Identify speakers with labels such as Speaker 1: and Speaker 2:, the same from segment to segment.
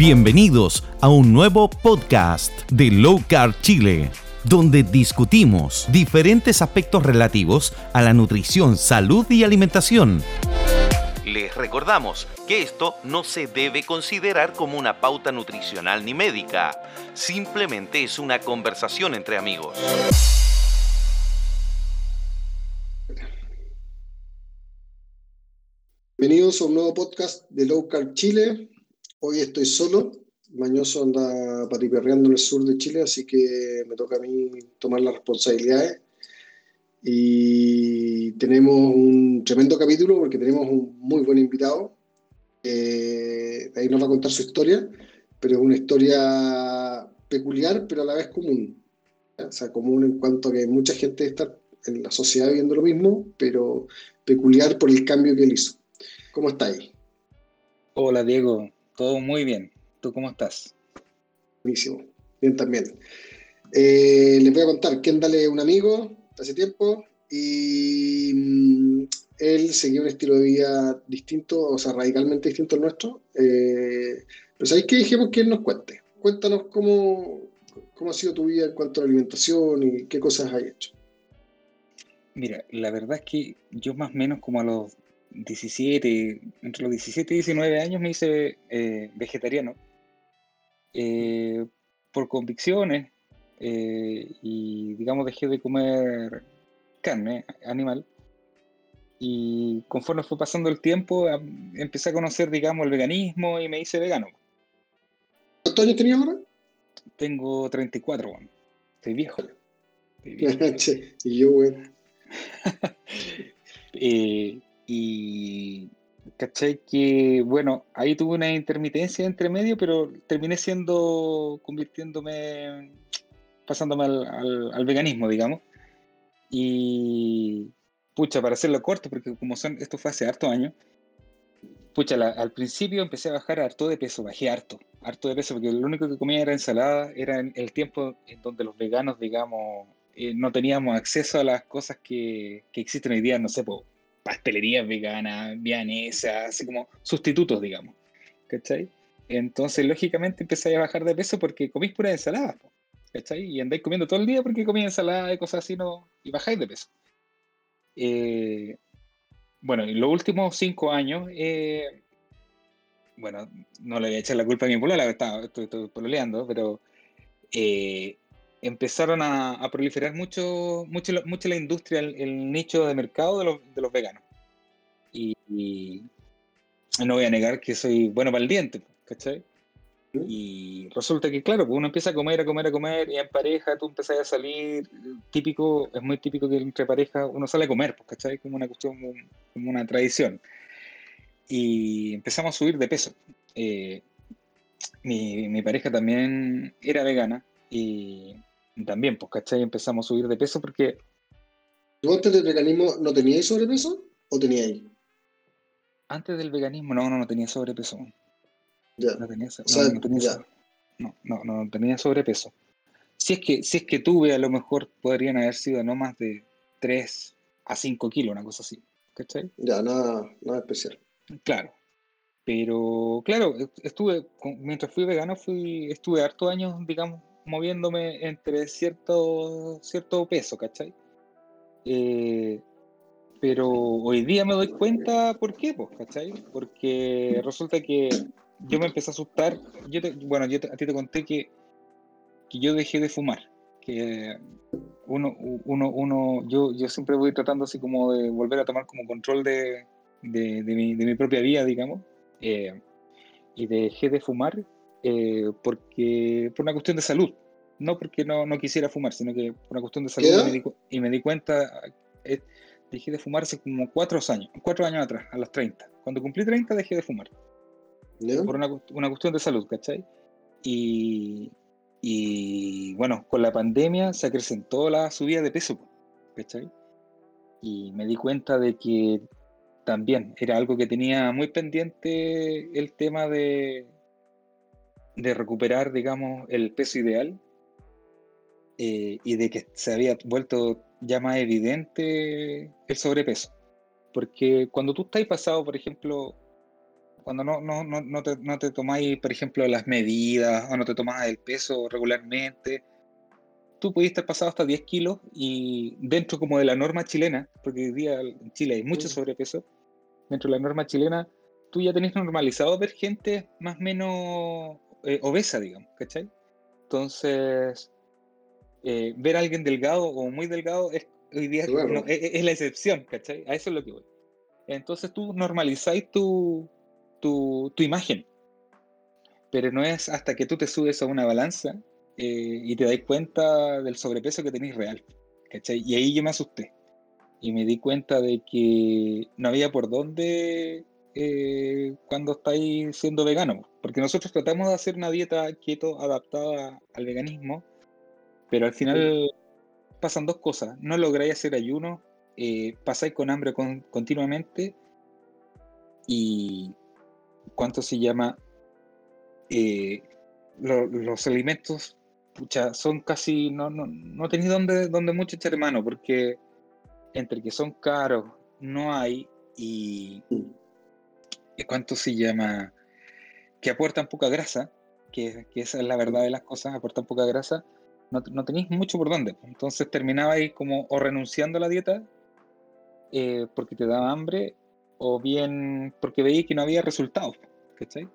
Speaker 1: Bienvenidos a un nuevo podcast de Low Carb Chile, donde discutimos diferentes aspectos relativos a la nutrición, salud y alimentación. Les recordamos que esto no se debe considerar como una pauta nutricional ni médica, simplemente es una conversación entre amigos.
Speaker 2: Bienvenidos a un nuevo podcast de Low Carb Chile. Hoy estoy solo. Mañoso anda patiperreando en el sur de Chile, así que me toca a mí tomar las responsabilidades. Y tenemos un tremendo capítulo porque tenemos un muy buen invitado. ahí nos va a contar su historia, pero es una historia peculiar, pero a la vez común. O sea, común en cuanto a que mucha gente está en la sociedad viendo lo mismo, pero peculiar por el cambio que él hizo. ¿Cómo está ahí?
Speaker 3: Hola Diego, todo muy bien. ¿Tú cómo estás?
Speaker 2: Buenísimo. Bien también. Eh, les voy a contar, Kendall es un amigo hace tiempo y mm, él seguía un estilo de vida distinto, o sea, radicalmente distinto al nuestro. Eh, pero ¿sabéis qué dijimos que él nos cuente? Cuéntanos cómo, cómo ha sido tu vida en cuanto a la alimentación y qué cosas has hecho.
Speaker 3: Mira, la verdad es que yo más o menos como a los 17, entre los 17 y 19 años me hice eh, vegetariano eh, por convicciones eh, y digamos dejé de comer carne animal y conforme fue pasando el tiempo empecé a conocer digamos el veganismo y me hice vegano.
Speaker 2: ¿Cuántos años tenías ahora?
Speaker 3: Tengo 34, estoy viejo.
Speaker 2: y yo, güey.
Speaker 3: Y caché que, bueno, ahí tuve una intermitencia entre medio, pero terminé siendo, convirtiéndome, pasándome al, veganismo, digamos. Y, pucha, para hacerlo corto, porque como son, esto fue hace harto años, pucha, al principio empecé a bajar harto de peso, bajé harto, harto de peso, porque lo único que comía era ensalada, era en el tiempo en donde los veganos, digamos, eh, no teníamos acceso a las cosas que, que existen hoy día, no sé, pues pastelerías veganas, vianesas, así como sustitutos, digamos. ¿Cachai? Entonces, lógicamente, empezáis a bajar de peso porque comís pura ensalada. ¿Cachai? Y andáis comiendo todo el día porque comís ensalada y cosas así, no, y bajáis de peso. Eh, bueno, en los últimos cinco años, eh, bueno, no le voy a echar la culpa a mi polola, estoy, estoy pololeando, pero eh, empezaron a, proliferar mucho, mucho, mucho la industria, el, nicho de mercado de los, de los veganos. Y, no voy a negar que soy bueno para el diente, ¿cachai? Y resulta que, claro, pues uno empieza a comer, a comer, a comer, y en pareja tú empezás a salir, típico, es muy típico que entre pareja uno sale a comer, pues, ¿cachai? Como una cuestión, como una tradición. Y empezamos a subir de peso. Eh, mi, mi, pareja también era vegana y también, pues, ¿cachai? Empezamos a subir de peso porque...
Speaker 2: ¿Tú antes del veganismo no tenías sobrepeso o teníais?
Speaker 3: Antes del veganismo no, no, no tenía sobrepeso.
Speaker 2: Ya.
Speaker 3: No tenía, no, tenía no, no, no, tenía sobrepeso. Si es, que, si es que tuve, a lo mejor podrían haber sido no más de 3 a 5 kilos, una cosa así. ¿Cachai?
Speaker 2: Ya, nada, nada especial.
Speaker 3: Claro. Pero, claro, estuve, mientras fui vegano, fui, estuve harto años, digamos, moviéndome entre cierto, cierto peso, ¿cachai? Eh, pero hoy día me doy cuenta por qué, pues, ¿cachai? Porque resulta que yo me empecé a asustar. Yo bueno, yo a ti te conté que, que yo dejé de fumar. Que uno, uno, uno, yo, yo siempre voy tratando así como de volver a tomar como control de, de, mi, de mi, propia vida, digamos. Eh, y dejé de fumar eh, porque por una cuestión de salud. No porque no, no, quisiera fumar, sino que por una cuestión de salud. Y me, di, cuenta, eh, dejé de fumar hace como cuatro años, cuatro años atrás, a los 30. Cuando cumplí 30 dejé de fumar. Por una, una, cuestión de salud, ¿cachai? Y, y bueno, con la pandemia se acrecentó la subida de peso, ¿cachai? Y me di cuenta de que también era algo que tenía muy pendiente el tema de, de recuperar, digamos, el peso ideal eh, y de que se había vuelto ya más evidente el sobrepeso. Porque cuando tú estás pasado, por ejemplo, cuando no, no, no, no, te, no te tomáis, por ejemplo, las medidas o no te tomas el peso regularmente, tú pudiste estar pasado hasta 10 kilos y dentro como de la norma chilena, porque hoy día en Chile hay mucho sobrepeso, dentro de la norma chilena, tú ya tenés normalizado ver gente más o menos eh, obesa, digamos, ¿cachai? Entonces, eh, ver a alguien delgado o muy delgado es, hoy día es, la excepción, ¿cachai? A eso es lo que voy. Entonces tú normalizáis tu, tu, tu imagen, pero no es hasta que tú te subes a una balanza eh, y te dais cuenta del sobrepeso que tenéis real. ¿cachai? Y ahí yo me asusté. Y me di cuenta de que no había por dónde eh, cuando estáis siendo vegano. Porque nosotros tratamos de hacer una dieta keto adaptada al veganismo, pero al final pasan dos cosas. No lográis hacer ayuno, eh, pasáis con hambre continuamente y ¿cuánto se llama? los alimentos pucha, son casi, no, no, no tenéis donde, donde mucho echar mano, porque entre que son caros, no hay, y, cuánto se llama, que aportan poca grasa, que, que, esa es la verdad de las cosas, aportan poca grasa, no, no tenéis mucho por dónde. Entonces terminabais como o renunciando a la dieta eh, porque te daba hambre, o bien porque veíais que no había resultados. ¿Cachai?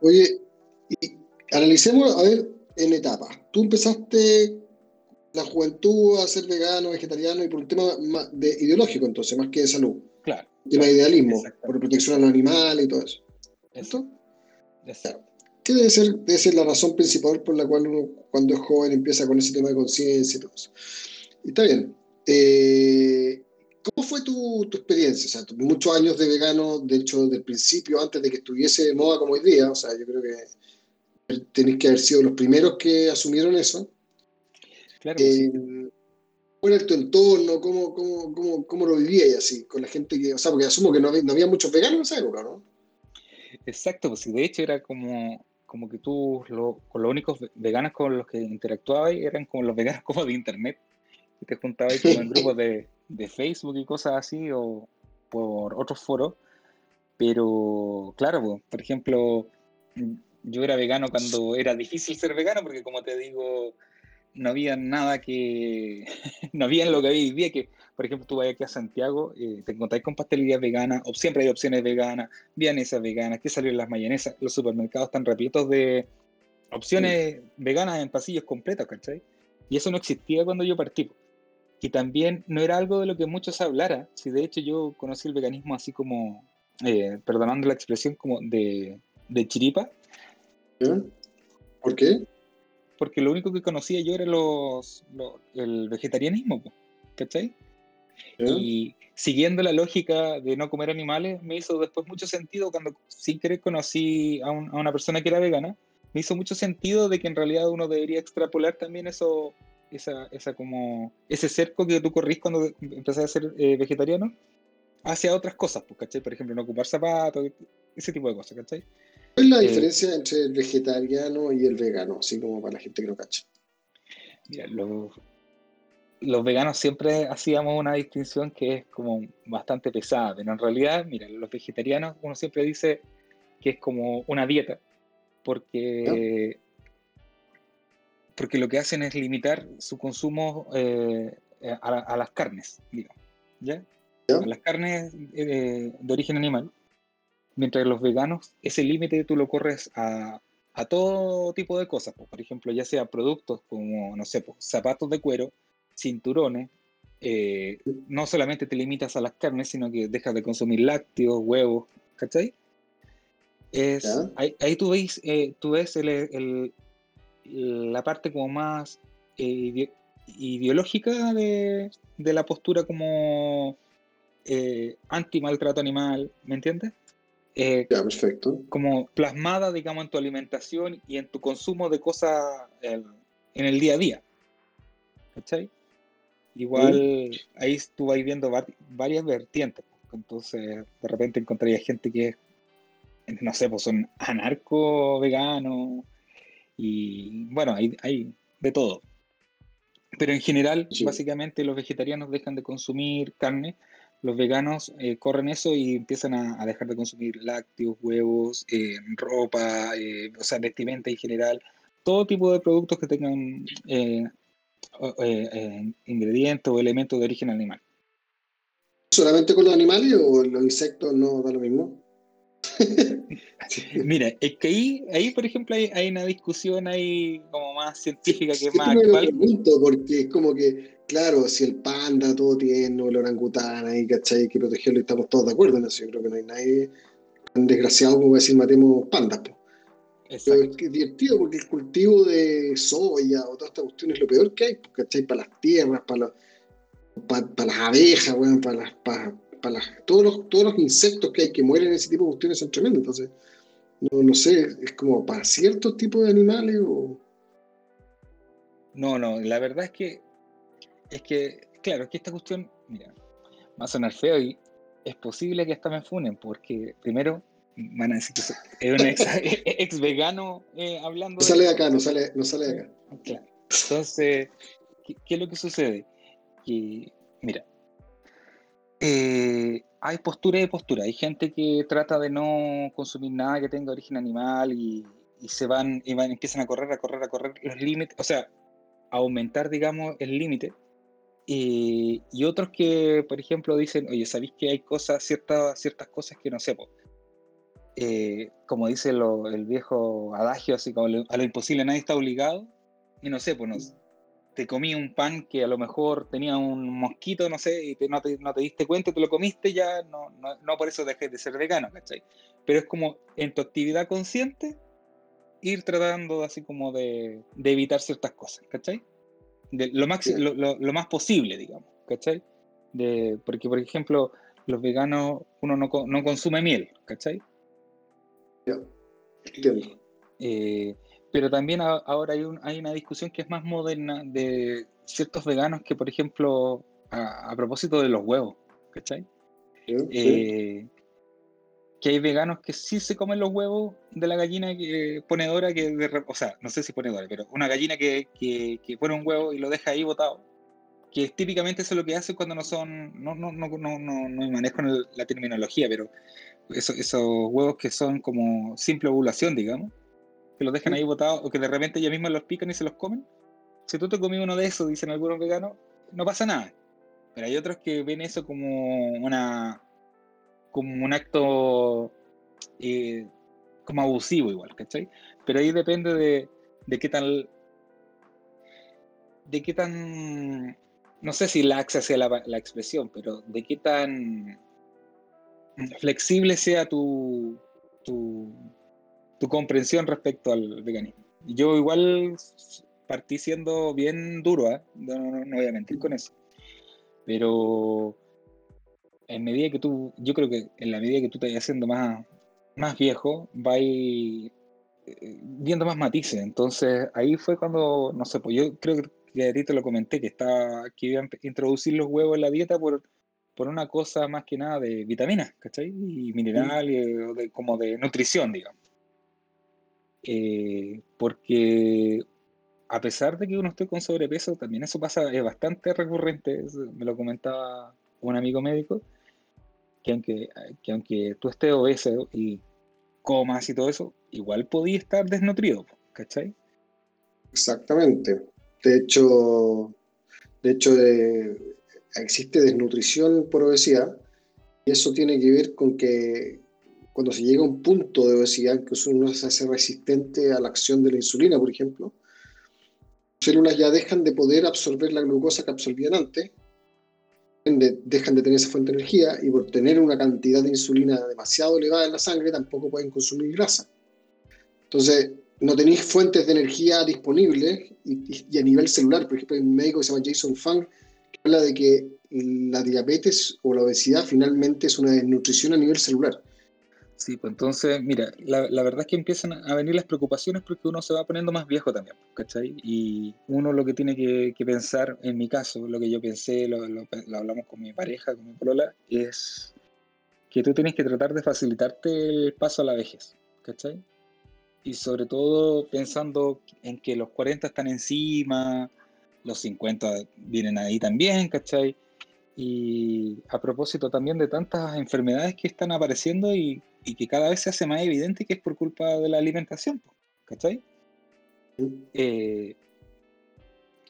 Speaker 2: Oye, y analicemos, a ver, en etapa. Tú empezaste la juventud a ser vegano, vegetariano y por un tema de ideológico, entonces, más que de salud.
Speaker 3: Claro.
Speaker 2: Tema de idealismo, por protección a los animales y todo eso. ¿Esto? ¿Qué debe ser, debe ser la razón principal por la cual uno, cuando es joven, empieza con ese tema de conciencia y todo eso? Y está bien. Eh, ¿Cómo fue tu, tu experiencia? O sea, muchos años de vegano, de hecho, desde el principio, antes de que estuviese de moda como hoy día, o sea, yo creo que tenéis que haber sido los primeros que asumieron eso.
Speaker 3: Claro. Eh,
Speaker 2: ¿Cuál era tu entorno? ¿Cómo, cómo, cómo, cómo lo vivíais así? Con la gente que. O sea, porque asumo que no había, muchos veganos en esa época, ¿no?
Speaker 3: Exacto, pues de hecho era como, como que tú, lo, con los únicos veganos con los que interactuabas eran como los veganos como de internet. Que te juntabas como en grupos de, de Facebook y cosas así, o por otros foros. Pero, claro, pues, por ejemplo, yo era vegano cuando era difícil ser vegano, porque como te digo, no había nada que, no había en lo que había día que, por ejemplo, tú vas aquí a Santiago, eh, te encontrás con pastelerías veganas, o siempre hay opciones veganas, vienesas veganas, que salieron las mayonesas, los supermercados están repletos de opciones veganas en pasillos completos, ¿cachai? Y eso no existía cuando yo partí. Y también no era algo de lo que muchos hablara, si de hecho yo conocí el veganismo así como, eh, perdonando la expresión, como de, de chiripa,
Speaker 2: ¿Por qué?
Speaker 3: Porque lo único que conocía yo era los, el vegetarianismo, ¿cachai? Y siguiendo la lógica de no comer animales, me hizo después mucho sentido cuando sin querer conocí a, una persona que era vegana, me hizo mucho sentido de que en realidad uno debería extrapolar también eso, esa, esa como, ese cerco que tú corrís cuando empezaste a ser eh, vegetariano hacia otras cosas, ¿cachai? Por ejemplo, no ocupar zapatos, ese tipo de cosas, ¿cachai?
Speaker 2: ¿Cuál es la eh, diferencia entre el vegetariano y el vegano? Así como para la gente que no cacha.
Speaker 3: Mira, los, los veganos siempre hacíamos una distinción que es como bastante pesada, pero en realidad, mira, los vegetarianos uno siempre dice que es como una dieta, porque, porque lo que hacen es limitar su consumo eh, a, las carnes, digamos, ¿ya? A las carnes eh, de origen animal Mientras los veganos, ese límite tú lo corres a, a, todo tipo de cosas. Por ejemplo, ya sea productos como, no sé, zapatos de cuero, cinturones. Eh, no solamente te limitas a las carnes, sino que dejas de consumir lácteos, huevos, ¿cachai? Es, ahí, tú ves, eh, tú ves el, la parte como más eh, ideológica de, de, la postura como anti-maltrato animal, ¿me entiendes?
Speaker 2: Eh, perfecto.
Speaker 3: Como plasmada, digamos, en tu alimentación y en tu consumo de cosas en el día a día. ¿Cachai? Igual ahí tú vas viendo varias vertientes. Entonces, de repente encontrarías gente que es, no sé, pues son anarco veganos y bueno, hay, hay de todo. Pero en general, básicamente los vegetarianos dejan de consumir carne los veganos eh, corren eso y empiezan a, dejar de consumir lácteos, huevos, eh, ropa, eh, o sea, vestimenta en general, todo tipo de productos que tengan ingredientes o elementos de origen animal.
Speaker 2: ¿Solamente con los animales o los insectos no da lo mismo?
Speaker 3: Mira, es que ahí, ahí por ejemplo, hay, una discusión ahí como más científica que más actual.
Speaker 2: porque es como que, claro, si el panda todo tiene, el orangután ahí, ¿cachai? Hay que protegerlo y estamos todos de acuerdo en eso. Yo creo que no hay nadie tan desgraciado como decir matemos pandas. Pero es que divertido porque el cultivo de soya o toda esta cuestión es lo peor que hay, ¿cachai? Para las tierras, para, para, las abejas, bueno, para las, para, todos, los, todos los insectos que hay que mueren en ese tipo de cuestiones son tremendos. Entonces, no, no sé, es como para ciertos tipos de animales o...
Speaker 3: No, no, la verdad es que, es que, claro, es que esta cuestión, mira, va a sonar feo y es posible que hasta me funen, porque primero van a decir que es un ex, vegano eh, hablando.
Speaker 2: No sale de acá, no sale, no sale de acá.
Speaker 3: Claro. Entonces, ¿qué, ¿qué, es lo que sucede? Que, mira, eh, hay postura y postura. Hay gente que trata de no consumir nada que tenga origen animal y, se van y van, empiezan a correr, a correr, a correr los límites, o sea, aumentar, digamos, el límite. y otros que, por ejemplo, dicen, oye, ¿sabéis que hay cosas, ciertas, ciertas cosas que no sé, eh, como dice el viejo adagio, así como a lo imposible nadie está obligado, y no sé, pues no, te comí un pan que a lo mejor tenía un mosquito, no sé, y no, te, no, te, diste cuenta, te lo comiste, ya no, no, no por eso dejes de ser vegano, ¿cachai? Pero es como en tu actividad consciente ir tratando así como de, de evitar ciertas cosas, ¿cachai? De, lo, más, lo, lo, más posible, digamos, ¿cachai? De, porque, por ejemplo, los veganos, uno no, no consume miel, ¿cachai?
Speaker 2: Ya, entiendo.
Speaker 3: Eh, pero también ahora hay, hay, una discusión que es más moderna de ciertos veganos que, por ejemplo, a, propósito de los huevos, ¿cachai? Eh, que hay veganos que sí se comen los huevos de la gallina que, ponedora, que o sea, no sé si ponedora, pero una gallina que, que, que, pone un huevo y lo deja ahí botado, que típicamente eso es lo que hace cuando no son, no, no, no, no, no, no manejo la terminología, pero esos huevos que son como simple ovulación, digamos, que los dejan ahí botados o que de repente ellos mismos los pican y se los comen. Si tú te comí uno de esos, dicen algunos veganos, no pasa nada. Pero hay otros que ven eso como una como un acto eh, como abusivo igual, ¿cachai? Pero ahí depende de, de qué tal de qué tan no sé si laxa sea la, la expresión, pero de qué tan flexible sea tu, tu, tu comprensión respecto al veganismo. Yo igual partí siendo bien duro, ¿eh? no, voy a mentir con eso. Pero en medida que tú, yo creo que en la medida que tú te vayas haciendo más, más viejo, vas eh, viendo más matices. Entonces ahí fue cuando, no sé, pues yo creo que ahorita lo comenté, que, estaba, que iba a introducir los huevos en la dieta por, por una cosa más que nada de vitaminas, ¿cachai? Y minerales, de, como de nutrición, digamos. Eh, porque a pesar de que uno esté con sobrepeso, también eso pasa, es bastante recurrente, me lo comentaba un amigo médico, que aunque, que aunque tú estés obeso y comas y todo eso, igual podía estar desnutrido, ¿cachai?
Speaker 2: Exactamente. De hecho, de hecho existe desnutrición por obesidad y eso tiene que ver con que cuando se llega a un punto de obesidad que uno se hace resistente a la acción de la insulina, por ejemplo, las células ya dejan de poder absorber la glucosa que absorbían antes, dejan de tener esa fuente de energía y por tener una cantidad de insulina demasiado elevada en la sangre tampoco pueden consumir grasa. Entonces, no tenéis fuentes de energía disponibles y, a nivel celular, por ejemplo, hay un médico que se llama Jason Fung que habla de que la diabetes o la obesidad finalmente es una desnutrición a nivel celular.
Speaker 3: Sí, pues entonces, mira, la, la, verdad es que empiezan a venir las preocupaciones porque uno se va poniendo más viejo también, ¿cachai? Y uno lo que tiene que, que pensar, en mi caso, lo que yo pensé, lo, lo, hablamos con mi pareja, con mi polola, es que tú tienes que tratar de facilitarte el paso a la vejez, ¿cachai? Y sobre todo pensando en que los 40 están encima, los 50 vienen ahí también, ¿cachai? Y a propósito también de tantas enfermedades que están apareciendo y, que cada vez se hace más evidente que es por culpa de la alimentación, ¿cachai? Eh,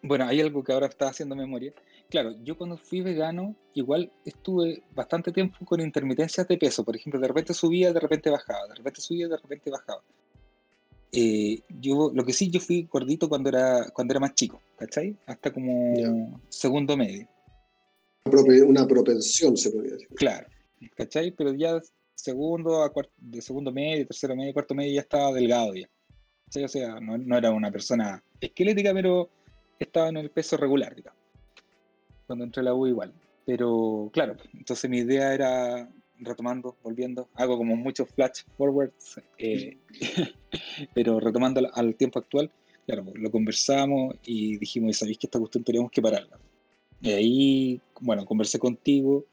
Speaker 3: bueno, hay algo que ahora está haciendo memoria. Claro, yo cuando fui vegano, igual estuve bastante tiempo con intermitencias de peso. Por ejemplo, de repente subía, de repente bajaba, de repente subía, de repente bajaba. Eh, yo, lo que sí, yo fui gordito cuando era, cuando era más chico, ¿cachai? Hasta como segundo medio.
Speaker 2: Una propensión, se podría decir.
Speaker 3: Claro, ¿cachai? Pero ya segundo, a de segundo medio, tercero medio, cuarto medio ya estaba delgado ya. O sea, no, no, era una persona esquelética, pero estaba en el peso regular, digamos. Cuando entré a la U igual. Pero claro, entonces mi idea era retomando, volviendo, hago como muchos flash forwards, eh, pero retomando al, tiempo actual, claro, lo conversamos y dijimos, ¿sabéis que esta cuestión tenemos que pararla? Y ahí, bueno, conversé contigo,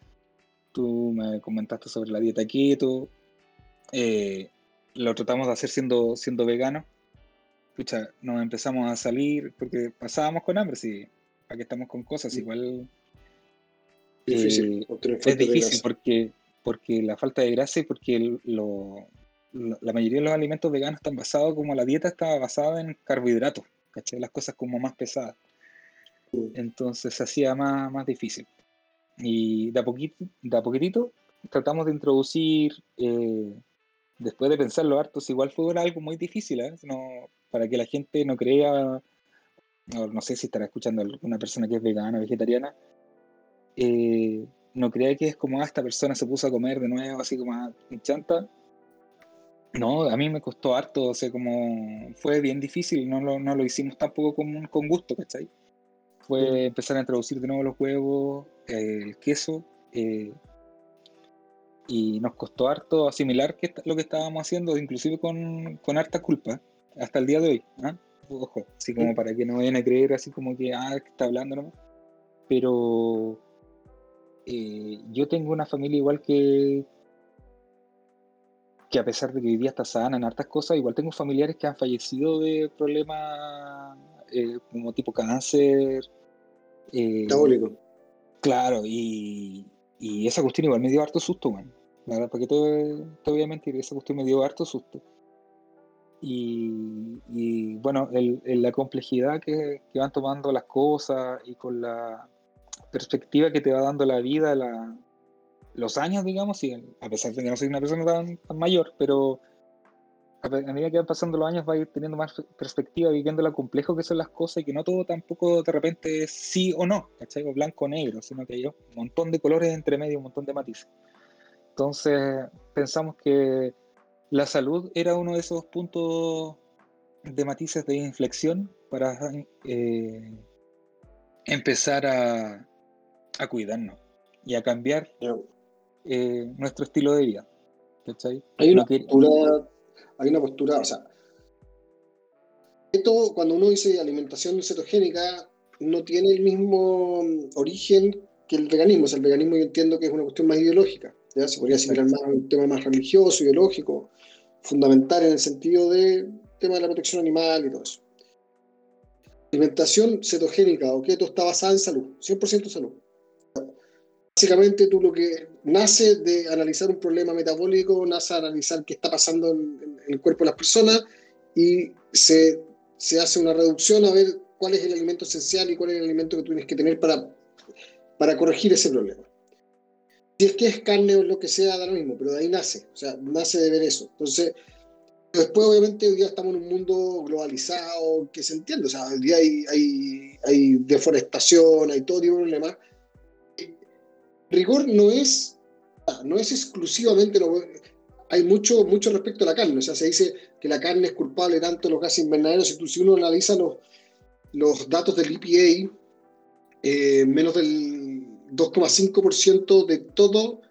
Speaker 3: tú me comentaste sobre la dieta keto, eh, lo tratamos de hacer siendo, siendo vegano. Escucha, nos empezamos a salir porque pasábamos con hambre, sí, aquí estamos con cosas, igual...
Speaker 2: Difícil,
Speaker 3: eh, es difícil porque porque la falta de grasa y porque la mayoría de los alimentos veganos están basados, como la dieta está basada en carbohidratos, ¿cachai? Las cosas como más pesadas. Entonces se hacía más, más difícil. Y de a, poquito, de a poquitito tratamos de introducir, eh, después de pensarlo harto, igual fue algo muy difícil, ¿eh? no, para que la gente no crea, no, no, sé si estará escuchando alguna persona que es vegana, vegetariana, eh, no crea que es como, ah, esta persona se puso a comer de nuevo, así como a chanta. No, a mí me costó harto, o sea, como fue bien difícil, no lo, no lo hicimos tampoco con, con gusto, ¿cachai? Fue empezar a introducir de nuevo los huevos, el queso, eh, y nos costó harto asimilar que lo que estábamos haciendo, inclusive con, con harta culpa, hasta el día de hoy. ¿ah? Ojo, así como para que no vayan a creer así como que, ah, está hablando nomás. Pero eh, yo tengo una familia igual que, que a pesar de que hoy día está sana en hartas cosas, igual tengo familiares que han fallecido de problemas eh, como tipo cáncer.
Speaker 2: Eh,
Speaker 3: Claro, y, y, esa cuestión igual me dio harto susto, man. La verdad, porque te, te voy a mentir, esa cuestión me dio harto susto. Y, y bueno, el, la complejidad que, que, van tomando las cosas y con la, perspectiva que te va dando la vida, la, los años, digamos, y a pesar de que no soy una persona tan, mayor, pero a, medida que van pasando los años va a ir teniendo más perspectiva, viviendo lo complejo que son las cosas y que no todo tampoco de repente es sí o no, ¿cachai? O blanco o negro, sino que hay un montón de colores entre medio, un montón de matices. Entonces pensamos que la salud era uno de esos puntos de matices de inflexión para eh, empezar a, a cuidarnos y a cambiar eh, nuestro estilo de vida.
Speaker 2: Hay una, hay una postura, o sea, esto cuando uno dice alimentación cetogénica no tiene el mismo origen que el veganismo. O sea, el veganismo yo entiendo que es una cuestión más ideológica. ¿ya? Se podría asimilar más un tema más religioso, ideológico, fundamental en el sentido de tema de la protección animal y todo eso. Alimentación cetogénica o keto está basada en salud, 100% salud. Básicamente tú lo que nace de analizar un problema metabólico, nace de analizar qué está pasando en, el cuerpo de las personas y se, se, hace una reducción a ver cuál es el alimento esencial y cuál es el alimento que tú tienes que tener para, para corregir ese problema. Si es que es carne o lo que sea, da lo mismo, pero de ahí nace, o sea, nace de ver eso. Entonces, después obviamente hoy día estamos en un mundo globalizado que se entiende, o sea, hoy día hay, hay, hay deforestación, hay todo tipo de problemas rigor no es, no es exclusivamente lo hay mucho, mucho respecto a la carne, o sea, se dice que la carne es culpable tanto de los gases invernaderos, si, uno analiza los, los datos del EPA, eh, menos del 2,5% de todo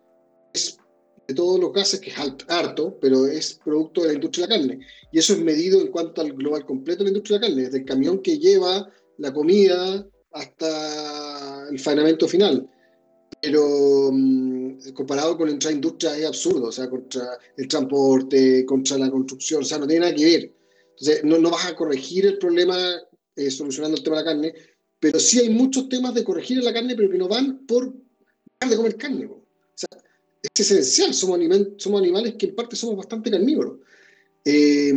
Speaker 2: de todos los gases, que es harto, pero es producto de la industria de la carne. Y eso es medido en cuanto al global completo de la industria de la carne, desde el camión que lleva la comida hasta el faenamiento final pero mm, comparado con otra industria es absurdo, o sea, contra el transporte, contra la construcción, o sea, no tiene nada que ver. Entonces, no, no vas a corregir el problema eh, solucionando el tema de la carne, pero sí hay muchos temas de corregir la carne, pero que no van por de comer carne. O sea, es esencial, somos, somos animales que en parte somos bastante carnívoros. Eh,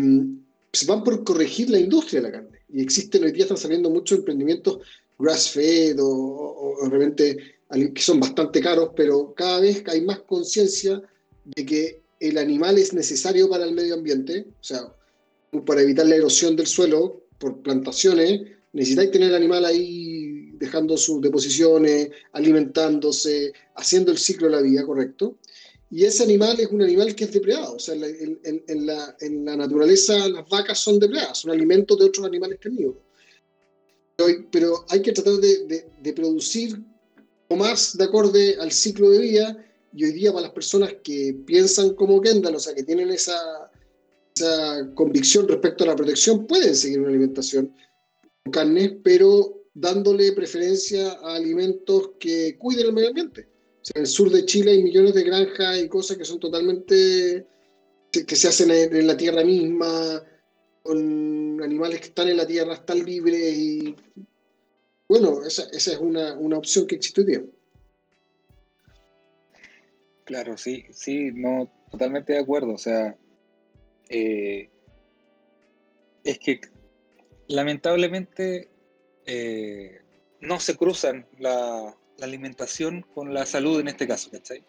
Speaker 2: se van por corregir la industria de la carne. Y existen, hoy día están saliendo muchos emprendimientos grass-fed o, o, realmente que son bastante caros, pero cada vez hay más conciencia de que el animal es necesario para el medio ambiente, o sea, para evitar la erosión del suelo por plantaciones, necesitáis tener el animal ahí dejando sus deposiciones, alimentándose, haciendo el ciclo de la vida, ¿correcto? Y ese animal es un animal que es depredado, o sea, en, la, naturaleza las vacas son depredadas, son alimentos de otros animales carnívoros. Pero, hay que tratar de, de producir o más de acorde al ciclo de vida y hoy día para las personas que piensan como Kendall, o sea, que tienen esa, esa convicción respecto a la protección, pueden seguir una alimentación con carne, pero dándole preferencia a alimentos que cuiden el medio ambiente. O sea, en el sur de Chile hay millones de granjas y cosas que son totalmente, que se hacen en la tierra misma, con animales que están en la tierra, están libres y bueno, esa, esa es una, una opción que existe hoy.
Speaker 3: Claro, sí, sí, no, totalmente de acuerdo. O sea, eh, es que lamentablemente eh, no se cruzan la, alimentación con la salud en este caso, ¿cachai?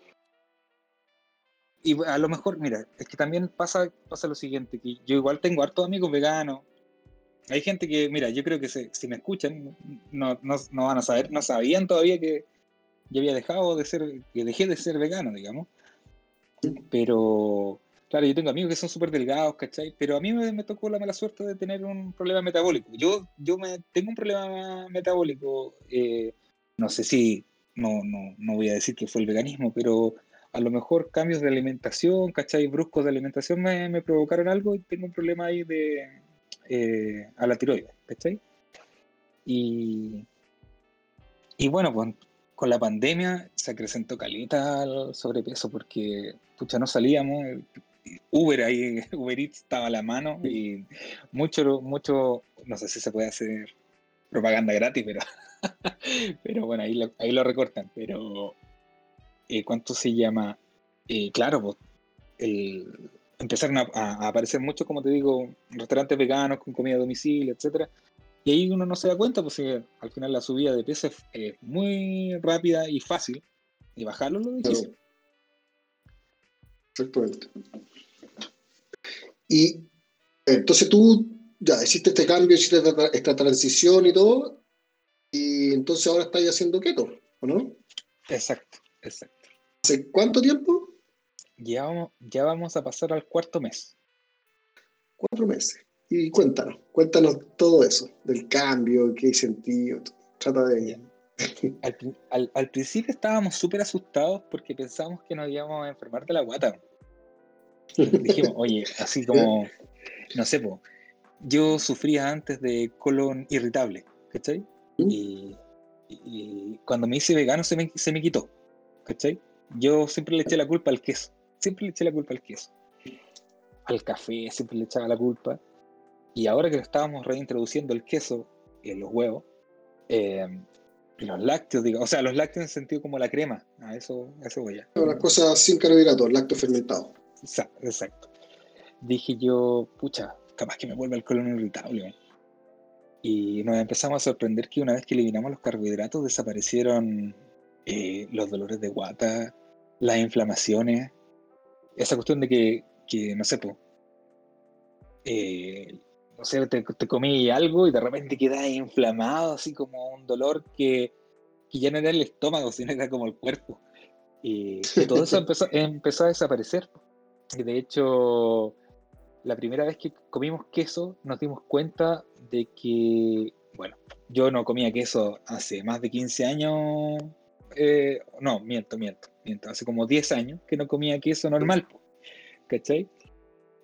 Speaker 3: Y a lo mejor, mira, es que también pasa, pasa lo siguiente, que yo igual tengo hartos amigos veganos. Hay gente que, mira, yo creo que si me escuchan, no, no, no van a saber, no sabían todavía que, ya había dejado de ser, que dejé de ser vegano, digamos. Pero, claro, yo tengo amigos que son súper delgados, ¿cachai? Pero a mí me, tocó la mala suerte de tener un problema metabólico. Yo, yo me, tengo un problema metabólico, eh, no sé si, no, no, no voy a decir que fue el veganismo, pero a lo mejor cambios de alimentación, ¿cachai? Bruscos de alimentación me, me provocaron algo y tengo un problema ahí de, eh, a la tiroides, ¿cachai? Y, y bueno, pues con la pandemia se acrecentó calita al sobrepeso porque, pucha, no salíamos. Uber ahí, Uber Eats estaba a la mano y mucho, mucho, no sé si se puede hacer propaganda gratis, pero, pero bueno, ahí lo, ahí lo recortan. Pero, eh, ¿cuánto se llama? Eh, claro, pues, el, empezaron a, a, aparecer muchos, como te digo, restaurantes veganos con comida a domicilio, etcétera y ahí uno no se da cuenta, pues al final la subida de peso es muy rápida y fácil, y bajarlo es lo difícil.
Speaker 2: Exactamente. Y entonces tú ya hiciste este cambio, hiciste esta, transición y todo, y entonces ahora estás haciendo keto, ¿o no?
Speaker 3: Exacto, exacto.
Speaker 2: ¿Hace cuánto tiempo?
Speaker 3: Ya vamos, ya vamos a pasar al cuarto mes.
Speaker 2: Cuatro meses. Y cuéntanos, cuéntanos todo eso, del cambio, qué sentido, trata de...
Speaker 3: Al, al, principio estábamos súper asustados porque pensábamos que nos íbamos a enfermar de la guata. Dijimos, oye, así como, no sé, yo sufría antes de colon irritable, ¿cachai? ¿Mm? Y, y, cuando me hice vegano se me, se me quitó, ¿cachai? Yo siempre le eché la culpa al queso, siempre le eché la culpa al queso. Al café siempre le echaba la culpa. Y ahora que estábamos reintroduciendo el queso y los huevos, eh, los lácteos, digo, o sea, los lácteos en sentido como la crema, a eso, a eso voy a.
Speaker 2: Las cosas sin carbohidratos, lácteo fermentado.
Speaker 3: Exacto. Dije yo, pucha, capaz que me vuelva el colon irritable. Y nos empezamos a sorprender que una vez que eliminamos los carbohidratos desaparecieron eh, los dolores de guata, las inflamaciones, esa cuestión de que, que no sé, pues, eh, no sé, te, comí algo y de repente quedas inflamado, así como un dolor que, que, ya no era el estómago, sino era como el cuerpo. Y, todo eso empezó, empezó, a desaparecer. Y de hecho, la primera vez que comimos queso, nos dimos cuenta de que, bueno, yo no comía queso hace más de 15 años. Eh, no, miento, miento, miento. Hace como 10 años que no comía queso normal, ¿cachai?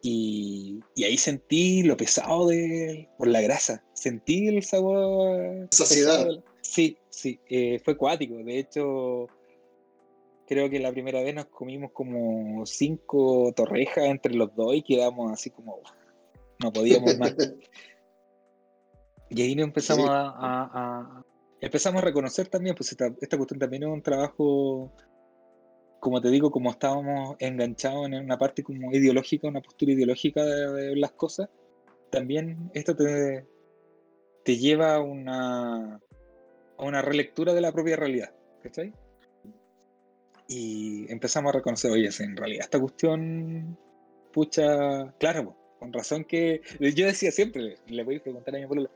Speaker 3: Y, ahí sentí lo pesado de, por la grasa. Sentí el sabor.
Speaker 2: Saciedad.
Speaker 3: Sí, sí, eh, fue acuático. De hecho, creo que la primera vez nos comimos como cinco torrejas entre los dos y quedamos así como. No podíamos más. y ahí nos empezamos a, empezamos a reconocer también, pues esta, esta cuestión también es un trabajo, como te digo, como estábamos enganchados en una parte como ideológica, una postura ideológica de, las cosas, también esto te, te lleva a una, a una relectura de la propia realidad, ¿cachai? Y empezamos a reconocer, oye, en realidad esta cuestión, pucha, claro, con razón que, yo decía siempre, le voy a preguntar a mi pueblo,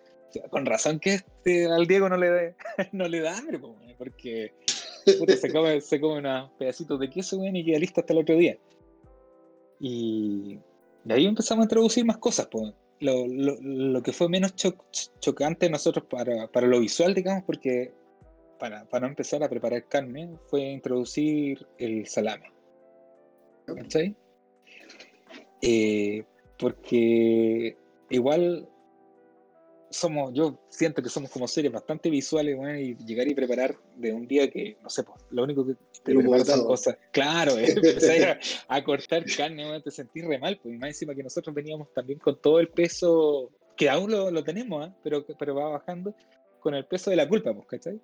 Speaker 3: con razón que este, al Diego no le, no le da hambre, porque se come, se come unos pedacitos de queso y queda listo hasta el otro día. Y de ahí empezamos a introducir más cosas. Pues. Lo, lo, lo, que fue menos chocante nosotros para, para, lo visual, digamos, porque para, para empezar a preparar carne fue introducir el salame. ¿Cachai? Eh, porque igual somos, yo siento que somos como seres bastante visuales, bueno, y llegar y preparar de un día que, no sé, pues, lo único que te preparas son cosas. Claro, eh, a, cortar carne, te sentís re mal, pues, más encima que nosotros veníamos también con todo el peso, que aún lo, lo tenemos, ¿eh? pero, pero va bajando con el peso de la culpa, pues, ¿cachai?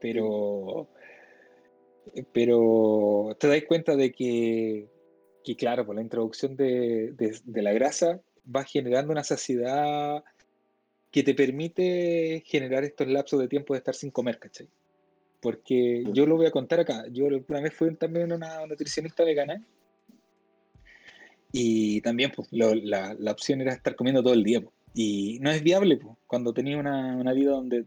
Speaker 3: Pero, pero te das cuenta de que, que claro, por la introducción de, de, de la grasa va generando una saciedad que te permite generar estos lapsos de tiempo de estar sin comer, ¿cachai? Porque yo lo voy a contar acá. Yo una vez fui también una nutricionista vegana y también pues, la, la, opción era estar comiendo todo el día. Pues. Y no es viable pues, cuando tenías una, una, vida donde,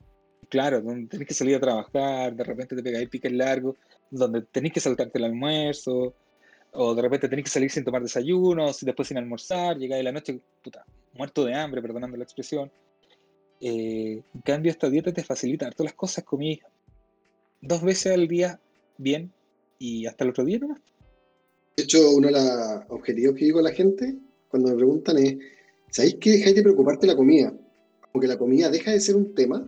Speaker 3: claro, donde tenés que salir a trabajar, de repente te pegáis piques largos, donde tenés que saltarte el almuerzo, o de repente tenés que salir sin tomar desayunos, después sin almorzar, llegáis la noche, puta, muerto de hambre, perdonando la expresión. Eh, en cambio, esta dieta te facilita todas las cosas, comí dos veces al día bien y hasta el otro día nomás.
Speaker 2: De hecho, uno de los objetivos que digo a la gente cuando me preguntan es, ¿sabéis que dejáis de preocuparte la comida? Como que la comida deja de ser un tema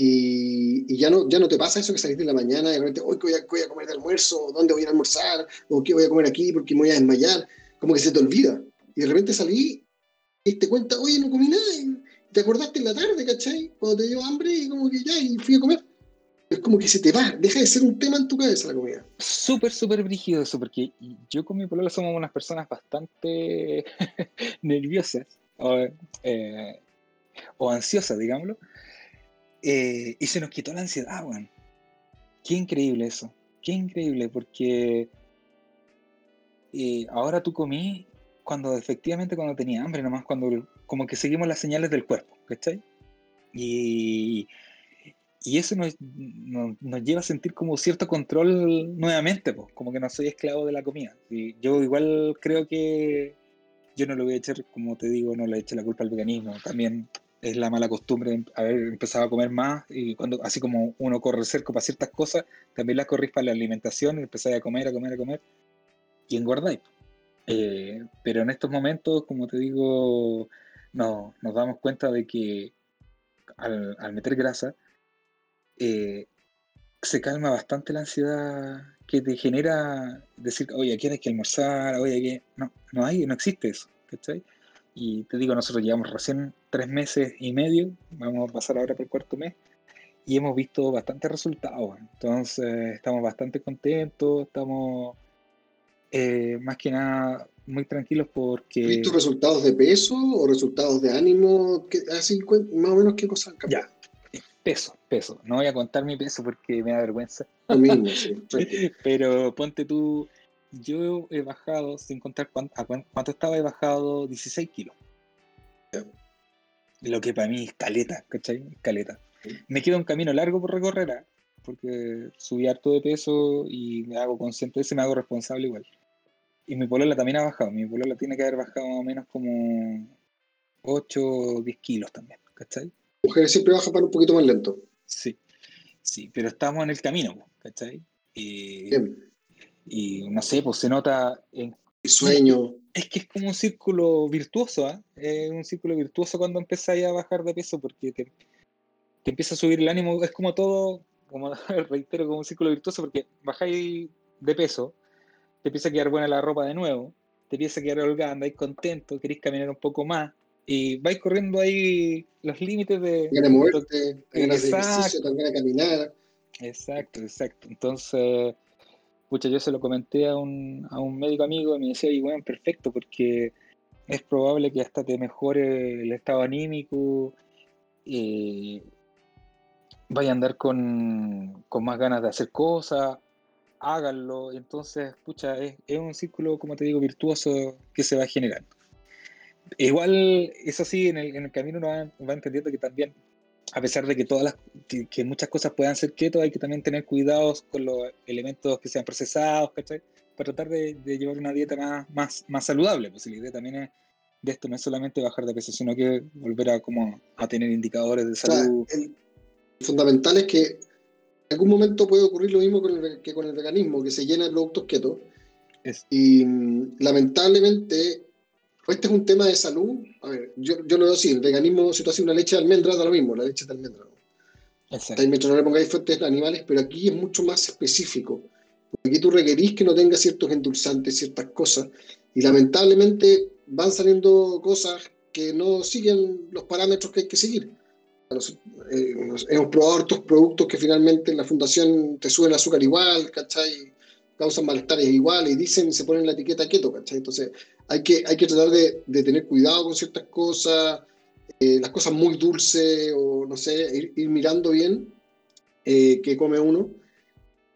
Speaker 2: y, ya, no, ya no te pasa eso que salís de la mañana y de repente, hoy voy a, voy a comer de almuerzo, ¿dónde voy a almorzar? ¿O qué voy a comer aquí porque me voy a desmayar? Como que se te olvida. Y de repente salí y te cuenta, oye, no comí nada te acordaste en la tarde, ¿cachai? Cuando te dio hambre y como que ya, y fui a comer. Es como que se te va, deja de ser un tema en tu cabeza la comida.
Speaker 3: Súper, súper brígido eso, porque yo con mi polola somos unas personas bastante nerviosas o, eh, o, ansiosas, digámoslo. Eh, y se nos quitó la ansiedad, weón. Qué increíble eso. Qué increíble, porque eh, ahora tú comí cuando efectivamente cuando tenía hambre, nomás cuando como que seguimos las señales del cuerpo, ¿cachai? Y, y eso nos, nos, lleva a sentir como cierto control nuevamente, pues, como que no soy esclavo de la comida. Y yo igual creo que yo no lo voy a echar, como te digo, no le eché la culpa al veganismo. También es la mala costumbre de haber empezado a comer más y cuando así como uno corre cerco para ciertas cosas, también las corrís para la alimentación y empezáis a comer, a comer, a comer y engordáis. Eh, pero en estos momentos, como te digo, no, nos damos cuenta de que al, meter grasa, eh, se calma bastante la ansiedad que te genera decir, oye, aquí hay que almorzar, oye, aquí... No, no hay, no existe eso, ¿cachai? Y te digo, nosotros llevamos recién tres meses y medio, vamos a pasar ahora por el cuarto mes, y hemos visto bastantes resultados. Entonces, estamos bastante contentos, estamos eh, más que nada muy tranquilos porque...
Speaker 2: ¿Has visto resultados de peso o resultados de ánimo? así, más o menos qué cosas han
Speaker 3: Ya, peso, peso. No voy a contar mi peso porque me da vergüenza. Pero ponte tú, yo he bajado, sin contar cuánto, cuánto estaba, he bajado 16 kilos. Lo que para mí es caleta, ¿cachai? Caleta. Me queda un camino largo por recorrer, ¿ah? porque subí harto de peso y me hago consciente de eso y me hago responsable igual. Y mi polola también ha bajado. Mi polola tiene que haber bajado más o menos como 8 o 10 kilos también, ¿cachai?
Speaker 2: Mujeres siempre bajan para un poquito más lento.
Speaker 3: Sí, sí, pero estamos en el camino, ¿cachai? Y, y no sé, pues se nota en...
Speaker 2: El sueño.
Speaker 3: Es que es como un círculo virtuoso, ¿eh? Es un círculo virtuoso cuando empezáis a bajar de peso porque te, te empieza a subir el ánimo. Es como todo, como reitero, como un círculo virtuoso porque bajáis de peso, te empieza a quedar buena la ropa de nuevo, te empieza a quedar holgada, andáis contento, queréis caminar un poco más, y vais corriendo ahí los límites de...
Speaker 2: Ganas moverte, ganas de ejercicio, ganas de caminar.
Speaker 3: Exacto, exacto. Entonces, pucha, yo se lo comenté a un, a un médico amigo y me decía, y bueno, perfecto, porque es probable que hasta te mejore el estado anímico, y vaya a andar con, con más ganas de hacer cosas, háganlo. Entonces, pucha, es, es, un círculo, como te digo, virtuoso que se va generando. Igual, eso sí, en el, en el camino uno va, va, entendiendo que también, a pesar de que todas las, que, que, muchas cosas puedan ser keto, hay que también tener cuidados con los elementos que sean procesados, ¿cachai? Para tratar de, de llevar una dieta más, más, más saludable. Pues la idea también es, de esto no es solamente bajar de peso, sino que volver a, como, a tener indicadores de salud.
Speaker 2: O sea, el fundamental es que algún momento puede ocurrir lo mismo con el, que con el veganismo, que se llena de productos keto. Es. Y lamentablemente este es un tema de salud. A ver, yo, yo lo veo así: el veganismo, si tú haces una leche de almendra, da lo mismo, la leche de almendra. Exacto. Mientras no le pongáis fuentes animales, pero aquí es mucho más específico. Aquí tú requerís que no tenga ciertos endulzantes, ciertas cosas, y lamentablemente van saliendo cosas que no siguen los parámetros que hay que seguir. Eh, hemos probado otros productos que finalmente en la fundación te suben azúcar igual, ¿cachai? Causan malestares igual y dicen, se ponen la etiqueta keto, ¿cachai? Entonces, hay que, hay que tratar de, de tener cuidado con ciertas cosas, eh, las cosas muy dulces o no sé, ir, ir mirando bien eh, qué come uno.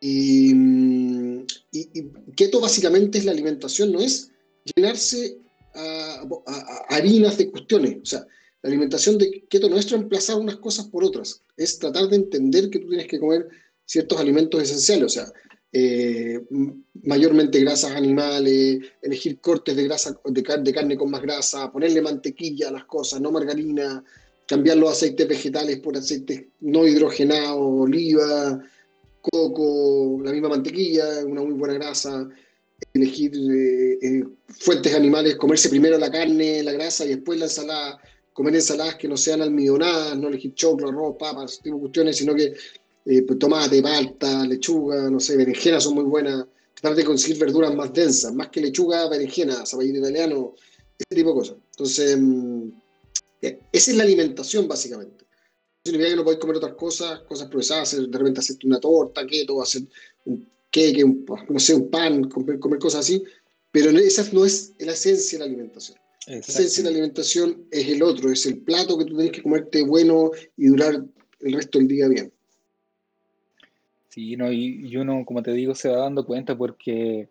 Speaker 2: Y, y, y, keto básicamente es la alimentación, no es llenarse a, a, a, harinas de cuestiones. O sea, la alimentación de keto no es reemplazar unas cosas por otras, es tratar de entender que tú tienes que comer ciertos alimentos esenciales. O sea, eh, mayormente grasas animales, elegir cortes de, grasa, de, carne con más grasa, ponerle mantequilla a las cosas, no margarina, cambiar los aceites vegetales por aceites no hidrogenados, oliva, coco, la misma mantequilla, una muy buena grasa, elegir eh, eh, fuentes animales, comerse primero la carne, la grasa y después la ensalada, comer ensaladas que no sean almidonadas, no elegir choclo, arroz, papas, tipo de cuestiones, sino que eh, pues, tomate, palta, lechuga, no sé, berenjena son muy buenas. Tratar de conseguir verduras más densas, más que lechuga, berenjena, zapallito italiano, ese tipo de cosas. Entonces, mmm, esa es la alimentación básicamente. Significa que no podéis comer otras cosas, cosas procesadas, de repente hacer una torta, keto, hacer un queque, un, no sé, un pan, comer, comer cosas así, pero esa no es la esencia de la alimentación. La esencia de la alimentación es el otro, es el plato que tú tienes que comerte bueno y durar el resto del día bien.
Speaker 3: Sí, no, y, y, uno, como te digo, se va dando cuenta porque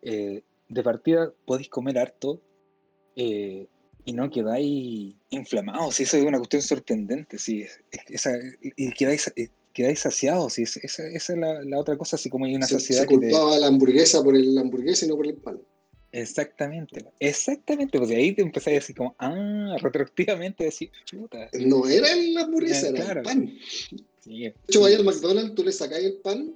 Speaker 3: eh, de partida podéis comer harto eh, y no quedáis inflamados. Eso es una cuestión sorprendente. Sí, esa, y quedáis, eh, quedáis saciados. Sí, esa, esa, es la, la, otra cosa, así como hay una
Speaker 2: se,
Speaker 3: saciedad.
Speaker 2: Se culpaba te... la hamburguesa por el hamburguesa y no por el pan.
Speaker 3: Exactamente, exactamente, porque ahí te empezáis a decir como, ah, retroactivamente decir, chuta.
Speaker 2: No era la hamburguesa, era claro. el pan. Sí, de hecho, vaya al McDonald's, tú le sacáis el pan,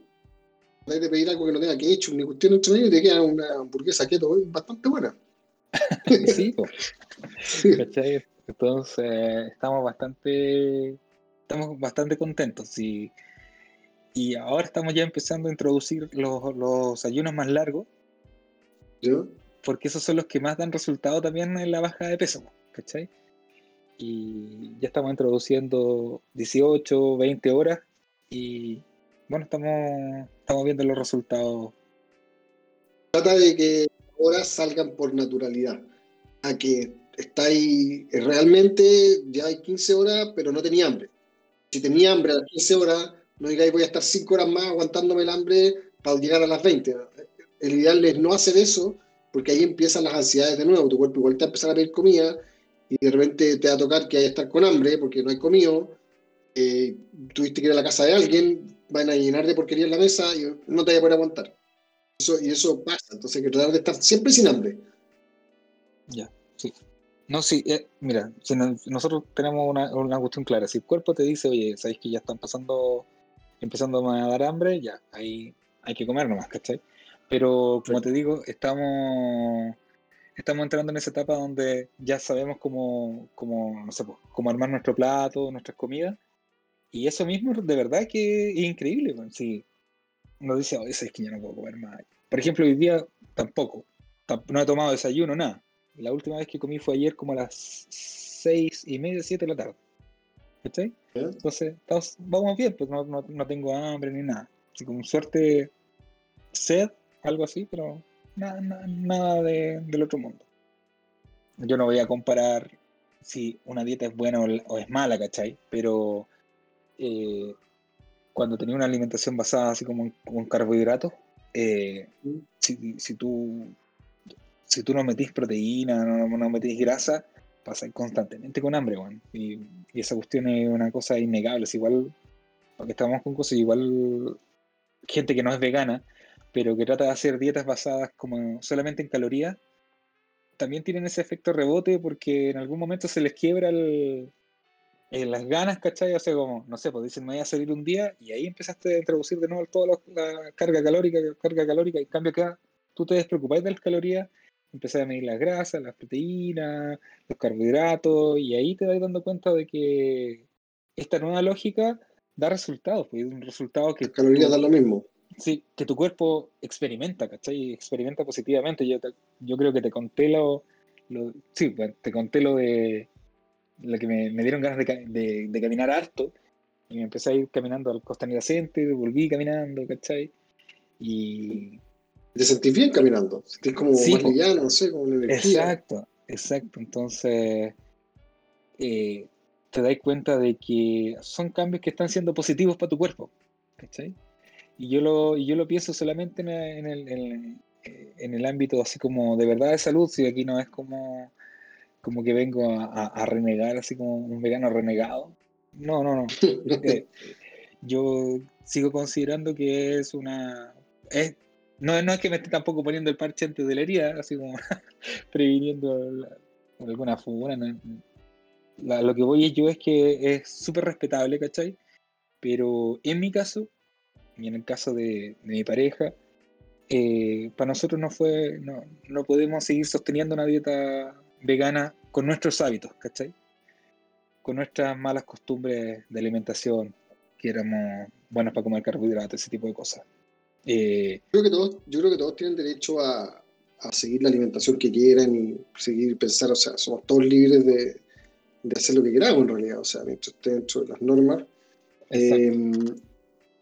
Speaker 2: vais de pedir algo que no tenga ketchup ni cuestión entre medio y te queda una hamburguesa keto bastante buena.
Speaker 3: sí, sí. ¿cachai? Entonces, estamos bastante, estamos bastante contentos y, y ahora estamos ya empezando a introducir los, los ayunos más largos.
Speaker 2: ¿Yo?
Speaker 3: Porque esos son los que más dan resultado también en la baja de peso, ¿cachai? y ya estamos introduciendo 18, 20 horas y bueno, estamos, estamos viendo los resultados.
Speaker 2: Trata de que horas salgan por naturalidad, a que estáis realmente, ya hay 15 horas, pero no tenía hambre. Si tenía hambre a las 15 horas, no digáis voy a estar 5 horas más aguantándome el hambre para llegar a las 20. El ideal es no hacer eso, porque ahí empiezan las ansiedades de nuevo, tu cuerpo igual te va a empezar a pedir comida, y de repente te va a tocar que hay que estar con hambre porque no hay comido, eh, tuviste que ir a la casa de alguien, van a llenar de porquería en la mesa y no te vas a poder aguantar. Eso, y eso pasa, entonces hay que tratar de estar siempre sin hambre.
Speaker 3: Ya, sí. No, sí, eh, mira, nosotros tenemos una, una, cuestión clara. Si el cuerpo te dice, oye, sabéis que ya están pasando, empezando a dar hambre, ya, ahí hay que comer nomás, ¿cachai? Pero como te digo, estamos estamos entrando en esa etapa donde ya sabemos cómo, cómo, no sé, cómo armar nuestro plato, nuestras comidas. Y eso mismo de verdad que es increíble. Man. Si uno dice, oh, es que ya no puedo comer más. Por ejemplo, hoy día tampoco. No he tomado desayuno, nada. la última vez que comí fue ayer como a las seis y media, siete de la tarde. ¿Cachai? Entonces, vamos bien, pues no, no, tengo hambre ni nada. Así como suerte, sed, algo así, pero nada, nada, de, del otro mundo. Yo no voy a comparar si una dieta es buena o, es mala, ¿cachai? Pero eh, cuando tenía una alimentación basada así como en, carbohidratos, eh, mm. si, tú si tú no metís proteína, no, no metís grasa, pasas constantemente con hambre, Y, esa cuestión es una cosa innegable. Es igual, porque estamos con cosas, igual gente que no es vegana, pero que trata de hacer dietas basadas como solamente en calorías, también tienen ese efecto rebote porque en algún momento se les quiebra el, las ganas, ¿cachai? O sea, como, no sé, pues dicen, me voy a salir un día y ahí empezaste a introducir de nuevo toda la carga calórica, carga calórica, y en cambio acá tú te despreocupáis de las calorías empezar a medir las grasas, las proteínas, los carbohidratos, y ahí te vas dando cuenta de que esta nueva lógica da resultados, pues un resultado que...
Speaker 2: Las calorías dan lo mismo.
Speaker 3: Sí, que tu cuerpo experimenta, ¿cachai? Experimenta positivamente. Yo, yo creo que te conté lo, sí, te conté lo de lo que me, dieron ganas de, de, caminar harto y me empecé a ir caminando al Costa Adyacente, volví caminando, ¿cachai? Y,
Speaker 2: te sentís bien caminando, sentís como más liviano, no sé, como una
Speaker 3: energía. Exacto, exacto. Entonces, eh, te das cuenta de que son cambios que están siendo positivos para tu cuerpo. ¿cachai? Y yo lo, yo lo pienso solamente en el, en, el, ámbito así como de verdad de salud, si aquí no es como, como que vengo a, renegar, así como un vegano renegado. No, no, no. Eh, yo sigo considerando que es una... Es, no, no es que me esté tampoco poniendo el parche antes de la herida, así como previniendo alguna fuga. lo que voy yo es que es súper respetable, ¿cachai? Pero en mi caso, y en el caso de, mi pareja, eh, para nosotros no fue, no, no podemos seguir sosteniendo una dieta vegana con nuestros hábitos, ¿cachai? Con nuestras malas costumbres de alimentación, que éramos buenos para comer carbohidratos, ese tipo de cosas.
Speaker 2: Eh, creo que todos, yo creo que todos tienen derecho a, seguir la alimentación que quieran y seguir pensar, o sea, somos todos libres de, hacer lo que queramos en realidad, o sea, mientras esté dentro de las normas. Eh,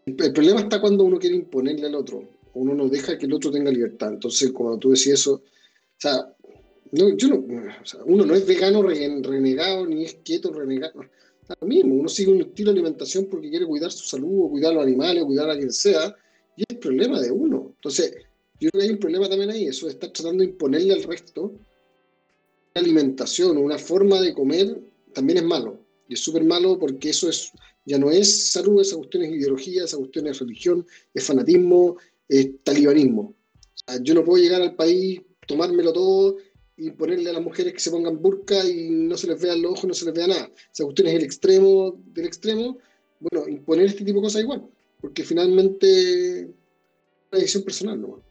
Speaker 2: el, problema está cuando uno quiere imponerle al otro, uno no deja que el otro tenga libertad. Entonces, cuando tú decís eso, o sea, uno no es vegano renegado, ni es quieto renegado. Está lo mismo, uno sigue un estilo de alimentación porque quiere cuidar su salud, o cuidar a los animales, o cuidar a quien sea, y es el problema de uno. Entonces, yo creo que hay un problema también ahí, eso de estar tratando de imponerle al resto una alimentación o una forma de comer también es malo. Y es súper malo porque eso es, ya no es salud, esa cuestión es ideología, esa cuestión es religión, es fanatismo, es talibanismo. yo no puedo llegar al país, tomármelo todo y ponerle a las mujeres que se pongan burka y no se les vea los ojos, no se les vea nada. Esa cuestión es el extremo del extremo. Bueno, imponer este tipo de cosas igual porque finalmente es una decisión personal, ¿no?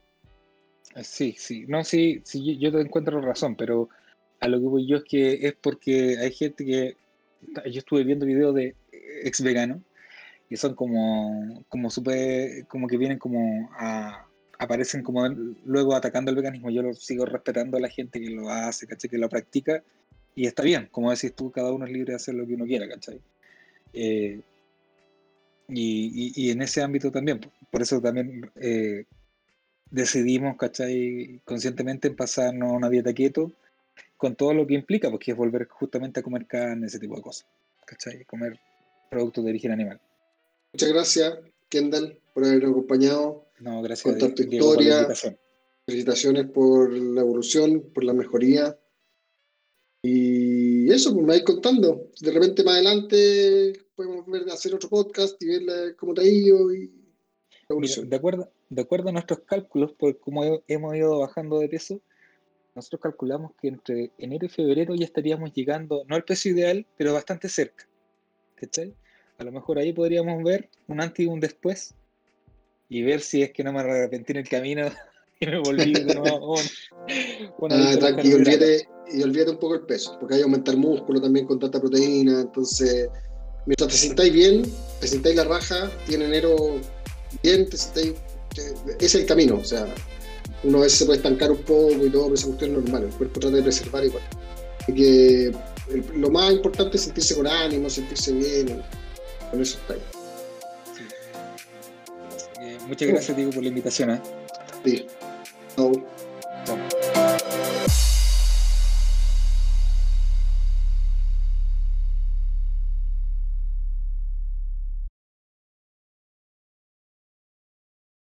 Speaker 3: Sí, sí, no, sí, sí, yo te encuentro razón, pero a lo que voy yo es que es porque hay gente que, yo estuve viendo videos de ex veganos y son como, como super, como que vienen como a, aparecen como luego atacando el veganismo, yo lo sigo respetando a la gente que lo hace, ¿cachai? Que lo practica y está bien, como decís tú, cada uno es libre de hacer lo que uno quiera, ¿cachai? Eh, y, en ese ámbito también, por eso también eh, decidimos, ¿cachai? Conscientemente en pasarnos a una dieta keto con todo lo que implica, porque es volver justamente a comer carne, ese tipo de cosas, ¿cachai? Comer productos de origen animal.
Speaker 2: Muchas gracias, Kendall, por habernos acompañado.
Speaker 3: No, gracias.
Speaker 2: Contar tu historia. Felicitaciones por la evolución, por la mejoría. Y eso, pues me vais contando. De repente más adelante podemos ver, hacer otro podcast y ver cómo te ha ido y
Speaker 3: de, acuerdo, de acuerdo a nuestros cálculos, por cómo hemos ido bajando de peso, nosotros calculamos que entre enero y febrero ya estaríamos llegando, no al peso ideal, pero bastante cerca. ¿Cachai? A lo mejor ahí podríamos ver un antes y un después y ver si es que no me arrepentí en el camino y me volví de nuevo
Speaker 2: ah, tranquilo, olvídate, y olvídate un poco el peso, porque hay que aumentar músculo también con tanta proteína, entonces mientras te sintáis bien, te sintáis la raja, tiene enero bien, te sintáis, es el camino, o sea, uno a veces se puede estancar un poco y todo, pero esa cuestión es normal, el cuerpo trata de preservar igual. Así que lo más importante es sentirse con ánimo, sentirse bien, con eso está ahí.
Speaker 3: Muchas gracias, Diego, por la invitación. ¿eh?
Speaker 2: Sí.